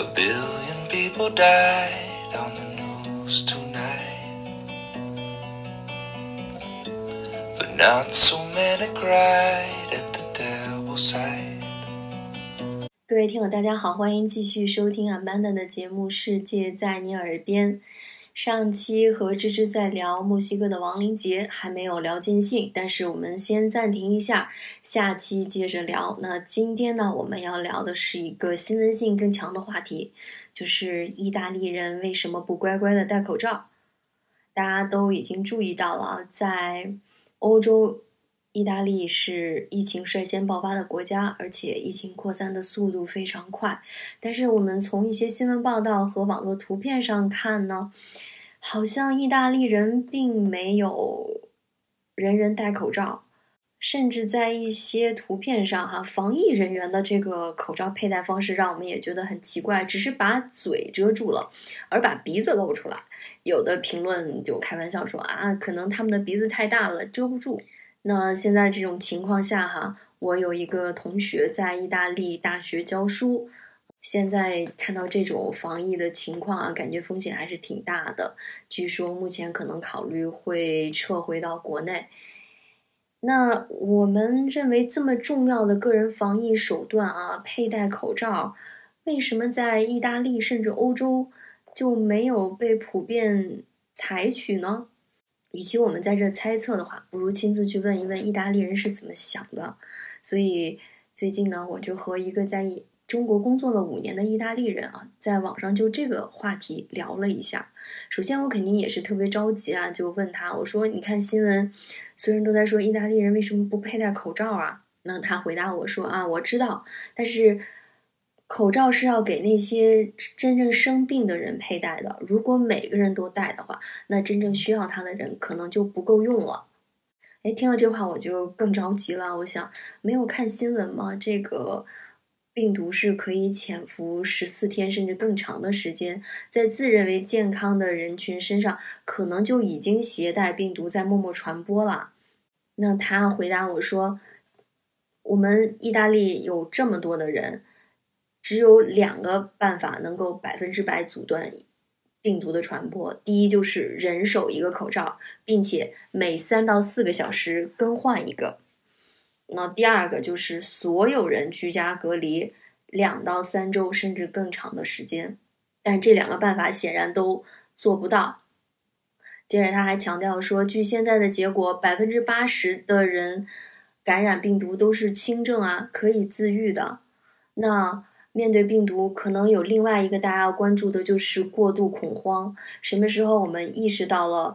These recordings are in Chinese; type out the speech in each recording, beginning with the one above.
A billion people died on the news tonight. But not so many cried at the devil's side. 各位听友，大家好，欢迎继续收听 Amanda 的节目《世界在你耳边》。上期和芝芝在聊墨西哥的亡灵节，还没有聊尽兴，但是我们先暂停一下，下期接着聊。那今天呢，我们要聊的是一个新闻性更强的话题，就是意大利人为什么不乖乖的戴口罩？大家都已经注意到了，在欧洲。意大利是疫情率先爆发的国家，而且疫情扩散的速度非常快。但是我们从一些新闻报道和网络图片上看呢，好像意大利人并没有人人戴口罩，甚至在一些图片上，哈，防疫人员的这个口罩佩戴方式让我们也觉得很奇怪，只是把嘴遮住了，而把鼻子露出来。有的评论就开玩笑说啊，可能他们的鼻子太大了，遮不住。那现在这种情况下哈，我有一个同学在意大利大学教书，现在看到这种防疫的情况啊，感觉风险还是挺大的。据说目前可能考虑会撤回到国内。那我们认为这么重要的个人防疫手段啊，佩戴口罩，为什么在意大利甚至欧洲就没有被普遍采取呢？与其我们在这猜测的话，不如亲自去问一问意大利人是怎么想的。所以最近呢，我就和一个在中国工作了五年的意大利人啊，在网上就这个话题聊了一下。首先，我肯定也是特别着急啊，就问他，我说：“你看新闻，所有人都在说意大利人为什么不佩戴口罩啊？”那他回答我说：“啊，我知道，但是。”口罩是要给那些真正生病的人佩戴的。如果每个人都戴的话，那真正需要它的人可能就不够用了。哎，听了这话我就更着急了。我想，没有看新闻吗？这个病毒是可以潜伏十四天甚至更长的时间，在自认为健康的人群身上，可能就已经携带病毒在默默传播了。那他回答我说：“我们意大利有这么多的人。”只有两个办法能够百分之百阻断病毒的传播。第一就是人手一个口罩，并且每三到四个小时更换一个。那第二个就是所有人居家隔离两到三周甚至更长的时间。但这两个办法显然都做不到。接着他还强调说，据现在的结果，百分之八十的人感染病毒都是轻症啊，可以自愈的。那。面对病毒，可能有另外一个大家要关注的，就是过度恐慌。什么时候我们意识到了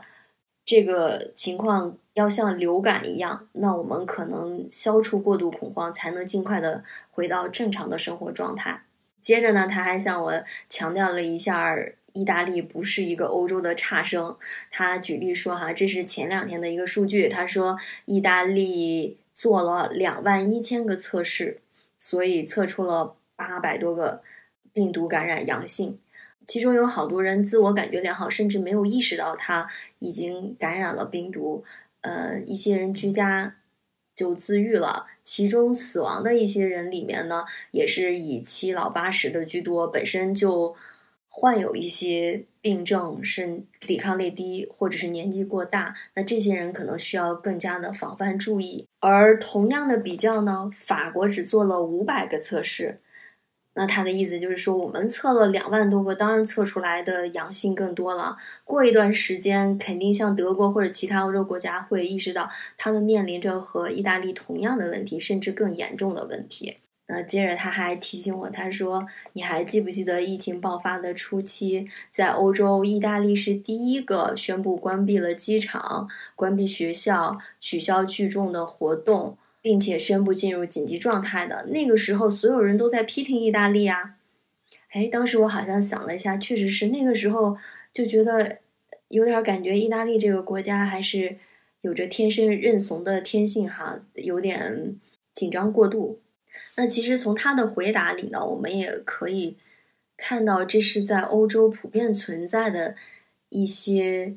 这个情况要像流感一样，那我们可能消除过度恐慌，才能尽快的回到正常的生活状态。接着呢，他还向我强调了一下，意大利不是一个欧洲的差生。他举例说，哈，这是前两天的一个数据。他说，意大利做了两万一千个测试，所以测出了。八百多个病毒感染阳性，其中有好多人自我感觉良好，甚至没有意识到他已经感染了病毒。呃，一些人居家就自愈了，其中死亡的一些人里面呢，也是以七老八十的居多，本身就患有一些病症，是抵抗力低，或者是年纪过大，那这些人可能需要更加的防范注意。而同样的比较呢，法国只做了五百个测试。那他的意思就是说，我们测了两万多个，当然测出来的阳性更多了。过一段时间，肯定像德国或者其他欧洲国家会意识到，他们面临着和意大利同样的问题，甚至更严重的问题。那接着他还提醒我，他说：“你还记不记得疫情爆发的初期，在欧洲，意大利是第一个宣布关闭了机场、关闭学校、取消聚众的活动。”并且宣布进入紧急状态的那个时候，所有人都在批评意大利啊。哎，当时我好像想了一下，确实是那个时候就觉得有点感觉，意大利这个国家还是有着天生认怂的天性哈，有点紧张过度。那其实从他的回答里呢，我们也可以看到，这是在欧洲普遍存在的一些。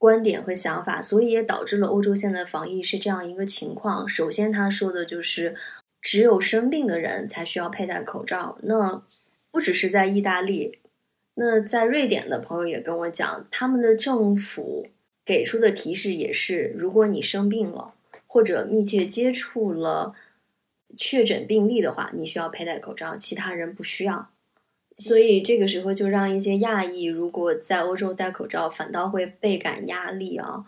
观点和想法，所以也导致了欧洲现在防疫是这样一个情况。首先，他说的就是只有生病的人才需要佩戴口罩。那不只是在意大利，那在瑞典的朋友也跟我讲，他们的政府给出的提示也是，如果你生病了或者密切接触了确诊病例的话，你需要佩戴口罩，其他人不需要。所以这个时候就让一些亚裔如果在欧洲戴口罩，反倒会倍感压力啊。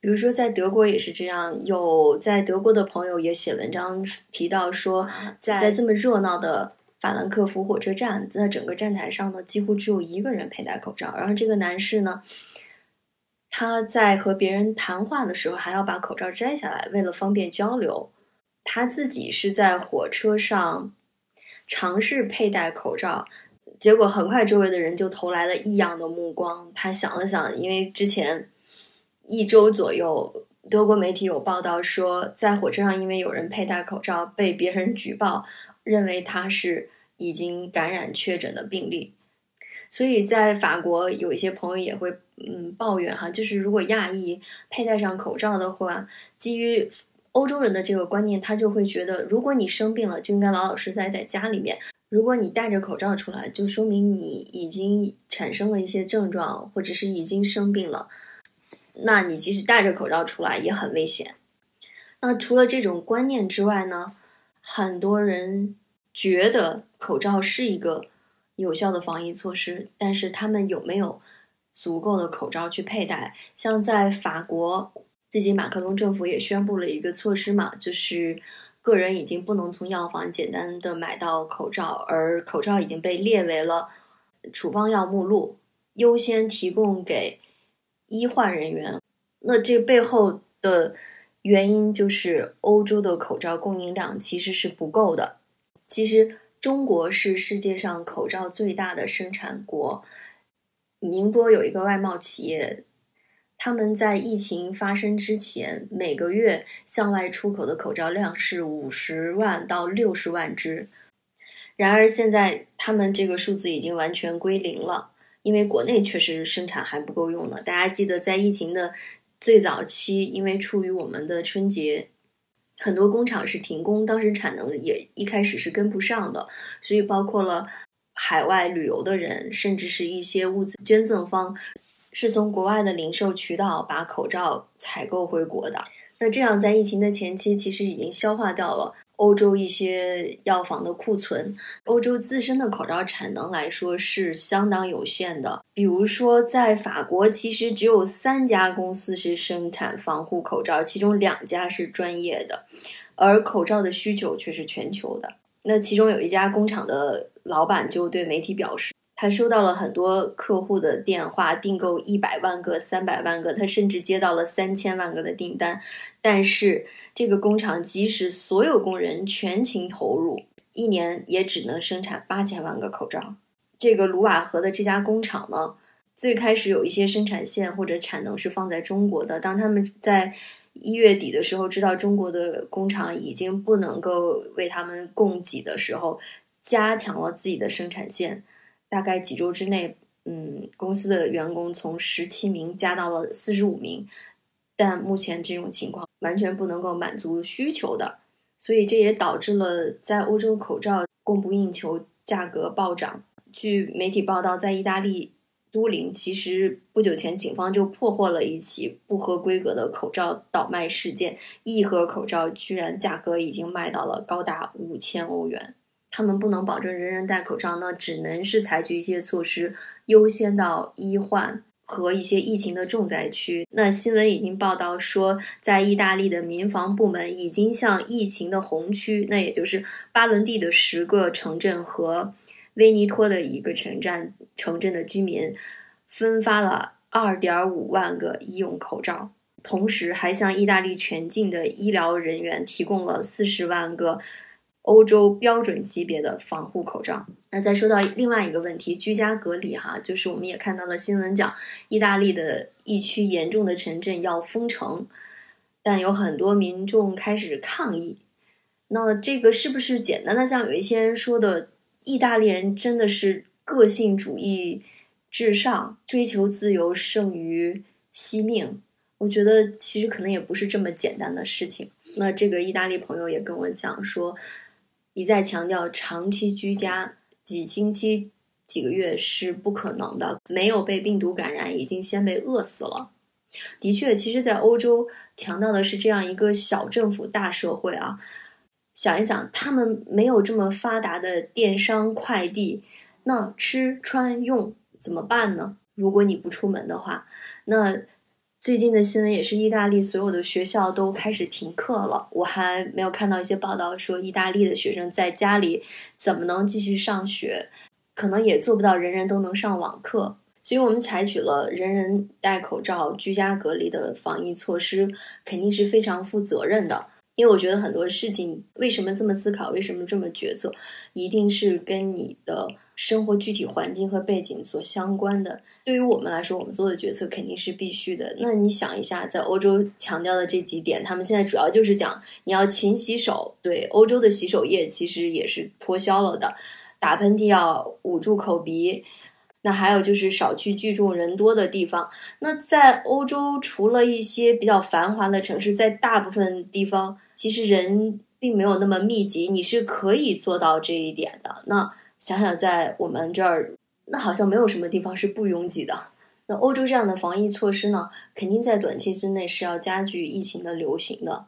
比如说在德国也是这样，有在德国的朋友也写文章提到说，在这么热闹的法兰克福火车站，在整个站台上呢，几乎只有一个人佩戴口罩。然后这个男士呢，他在和别人谈话的时候还要把口罩摘下来，为了方便交流。他自己是在火车上。尝试佩戴口罩，结果很快周围的人就投来了异样的目光。他想了想，因为之前一周左右，德国媒体有报道说，在火车上因为有人佩戴口罩被别人举报，认为他是已经感染确诊的病例。所以在法国有一些朋友也会嗯抱怨哈，就是如果亚裔佩戴上口罩的话，基于。欧洲人的这个观念，他就会觉得，如果你生病了，就应该老老实实待在家里面。如果你戴着口罩出来，就说明你已经产生了一些症状，或者是已经生病了。那你即使戴着口罩出来也很危险。那除了这种观念之外呢，很多人觉得口罩是一个有效的防疫措施，但是他们有没有足够的口罩去佩戴？像在法国。最近马克龙政府也宣布了一个措施嘛，就是个人已经不能从药房简单的买到口罩，而口罩已经被列为了处方药目录，优先提供给医患人员。那这背后的原因就是欧洲的口罩供应量其实是不够的。其实中国是世界上口罩最大的生产国，宁波有一个外贸企业。他们在疫情发生之前，每个月向外出口的口罩量是五十万到六十万只。然而现在他们这个数字已经完全归零了，因为国内确实生产还不够用了。大家记得在疫情的最早期，因为处于我们的春节，很多工厂是停工，当时产能也一开始是跟不上的，所以包括了海外旅游的人，甚至是一些物资捐赠方。是从国外的零售渠道把口罩采购回国的。那这样在疫情的前期，其实已经消化掉了欧洲一些药房的库存。欧洲自身的口罩产能来说是相当有限的。比如说，在法国，其实只有三家公司是生产防护口罩，其中两家是专业的，而口罩的需求却是全球的。那其中有一家工厂的老板就对媒体表示。他收到了很多客户的电话，订购一百万个、三百万个，他甚至接到了三千万个的订单。但是，这个工厂即使所有工人全情投入，一年也只能生产八千万个口罩。这个卢瓦河的这家工厂呢，最开始有一些生产线或者产能是放在中国的。当他们在一月底的时候知道中国的工厂已经不能够为他们供给的时候，加强了自己的生产线。大概几周之内，嗯，公司的员工从十七名加到了四十五名，但目前这种情况完全不能够满足需求的，所以这也导致了在欧洲口罩供不应求，价格暴涨。据媒体报道，在意大利都灵，其实不久前警方就破获了一起不合规格的口罩倒卖事件，一盒口罩居然价格已经卖到了高达五千欧元。他们不能保证人人戴口罩，那只能是采取一些措施，优先到医患和一些疫情的重灾区。那新闻已经报道说，在意大利的民防部门已经向疫情的红区，那也就是巴伦蒂的十个城镇和威尼托的一个城镇城镇的居民，分发了二点五万个医用口罩，同时还向意大利全境的医疗人员提供了四十万个。欧洲标准级别的防护口罩。那再说到另外一个问题，居家隔离哈，就是我们也看到了新闻讲，意大利的疫区严重的城镇要封城，但有很多民众开始抗议。那这个是不是简单的像有一些人说的，意大利人真的是个性主义至上，追求自由胜于惜命？我觉得其实可能也不是这么简单的事情。那这个意大利朋友也跟我讲说。一再强调长期居家几星期、几个月是不可能的。没有被病毒感染，已经先被饿死了。的确，其实，在欧洲强调的是这样一个小政府大社会啊。想一想，他们没有这么发达的电商快递，那吃穿用怎么办呢？如果你不出门的话，那最近的新闻也是，意大利所有的学校都开始停课了。我还没有看到一些报道说，意大利的学生在家里怎么能继续上学，可能也做不到人人都能上网课。所以我们采取了人人戴口罩、居家隔离的防疫措施，肯定是非常负责任的。因为我觉得很多事情为什么这么思考，为什么这么决策，一定是跟你的生活具体环境和背景所相关的。对于我们来说，我们做的决策肯定是必须的。那你想一下，在欧洲强调的这几点，他们现在主要就是讲你要勤洗手。对，欧洲的洗手液其实也是脱销了的，打喷嚏要捂住口鼻。那还有就是少去聚众人多的地方。那在欧洲，除了一些比较繁华的城市，在大部分地方，其实人并没有那么密集，你是可以做到这一点的。那想想在我们这儿，那好像没有什么地方是不拥挤的。那欧洲这样的防疫措施呢，肯定在短期之内是要加剧疫情的流行的。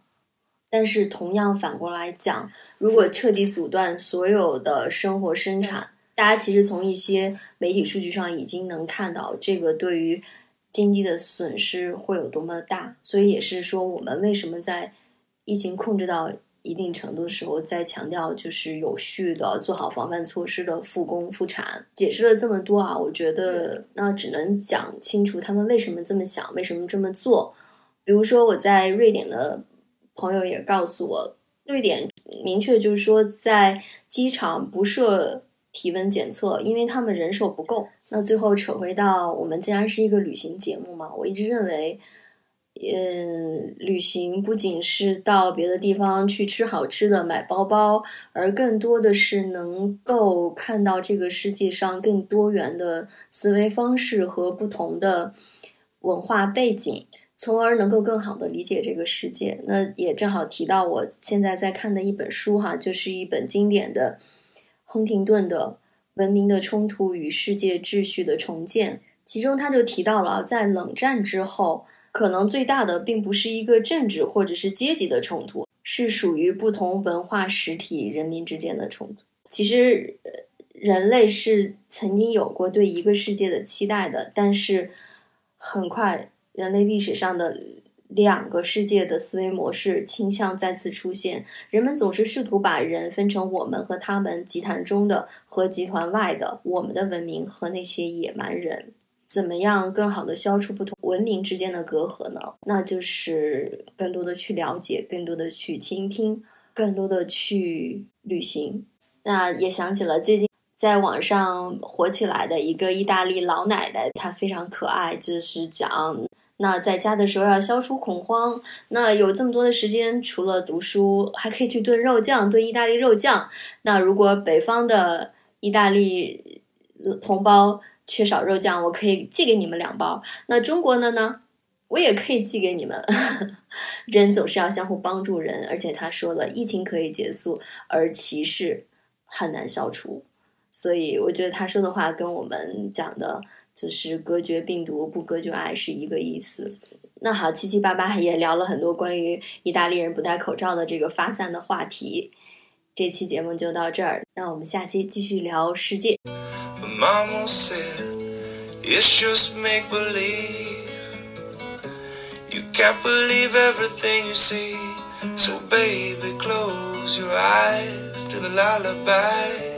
但是同样反过来讲，如果彻底阻断所有的生活生产，大家其实从一些媒体数据上已经能看到，这个对于经济的损失会有多么大。所以也是说，我们为什么在疫情控制到一定程度的时候，再强调就是有序的做好防范措施的复工复产。解释了这么多啊，我觉得那只能讲清楚他们为什么这么想，为什么这么做。比如说，我在瑞典的朋友也告诉我，瑞典明确就是说，在机场不设。体温检测，因为他们人手不够。那最后扯回到我们，既然是一个旅行节目嘛，我一直认为，嗯，旅行不仅是到别的地方去吃好吃的、买包包，而更多的是能够看到这个世界上更多元的思维方式和不同的文化背景，从而能够更好的理解这个世界。那也正好提到我现在在看的一本书哈，就是一本经典的。亨廷顿的《文明的冲突与世界秩序的重建》，其中他就提到了，在冷战之后，可能最大的并不是一个政治或者是阶级的冲突，是属于不同文化实体人民之间的冲突。其实，人类是曾经有过对一个世界的期待的，但是很快，人类历史上的。两个世界的思维模式倾向再次出现，人们总是试图把人分成我们和他们，集团中的和集团外的，我们的文明和那些野蛮人。怎么样更好的消除不同文明之间的隔阂呢？那就是更多的去了解，更多的去倾听，更多的去旅行。那也想起了最近在网上火起来的一个意大利老奶奶，她非常可爱，就是讲。那在家的时候要消除恐慌。那有这么多的时间，除了读书，还可以去炖肉酱，炖意大利肉酱。那如果北方的意大利同胞缺少肉酱，我可以寄给你们两包。那中国的呢，我也可以寄给你们。人总是要相互帮助人，而且他说了，疫情可以结束，而歧视很难消除。所以我觉得他说的话跟我们讲的。就是隔绝病毒，不隔绝爱是一个意思。那好，七七八八也聊了很多关于意大利人不戴口罩的这个发散的话题。这期节目就到这儿，那我们下期继续聊世界。So baby, close your eyes to the lullaby.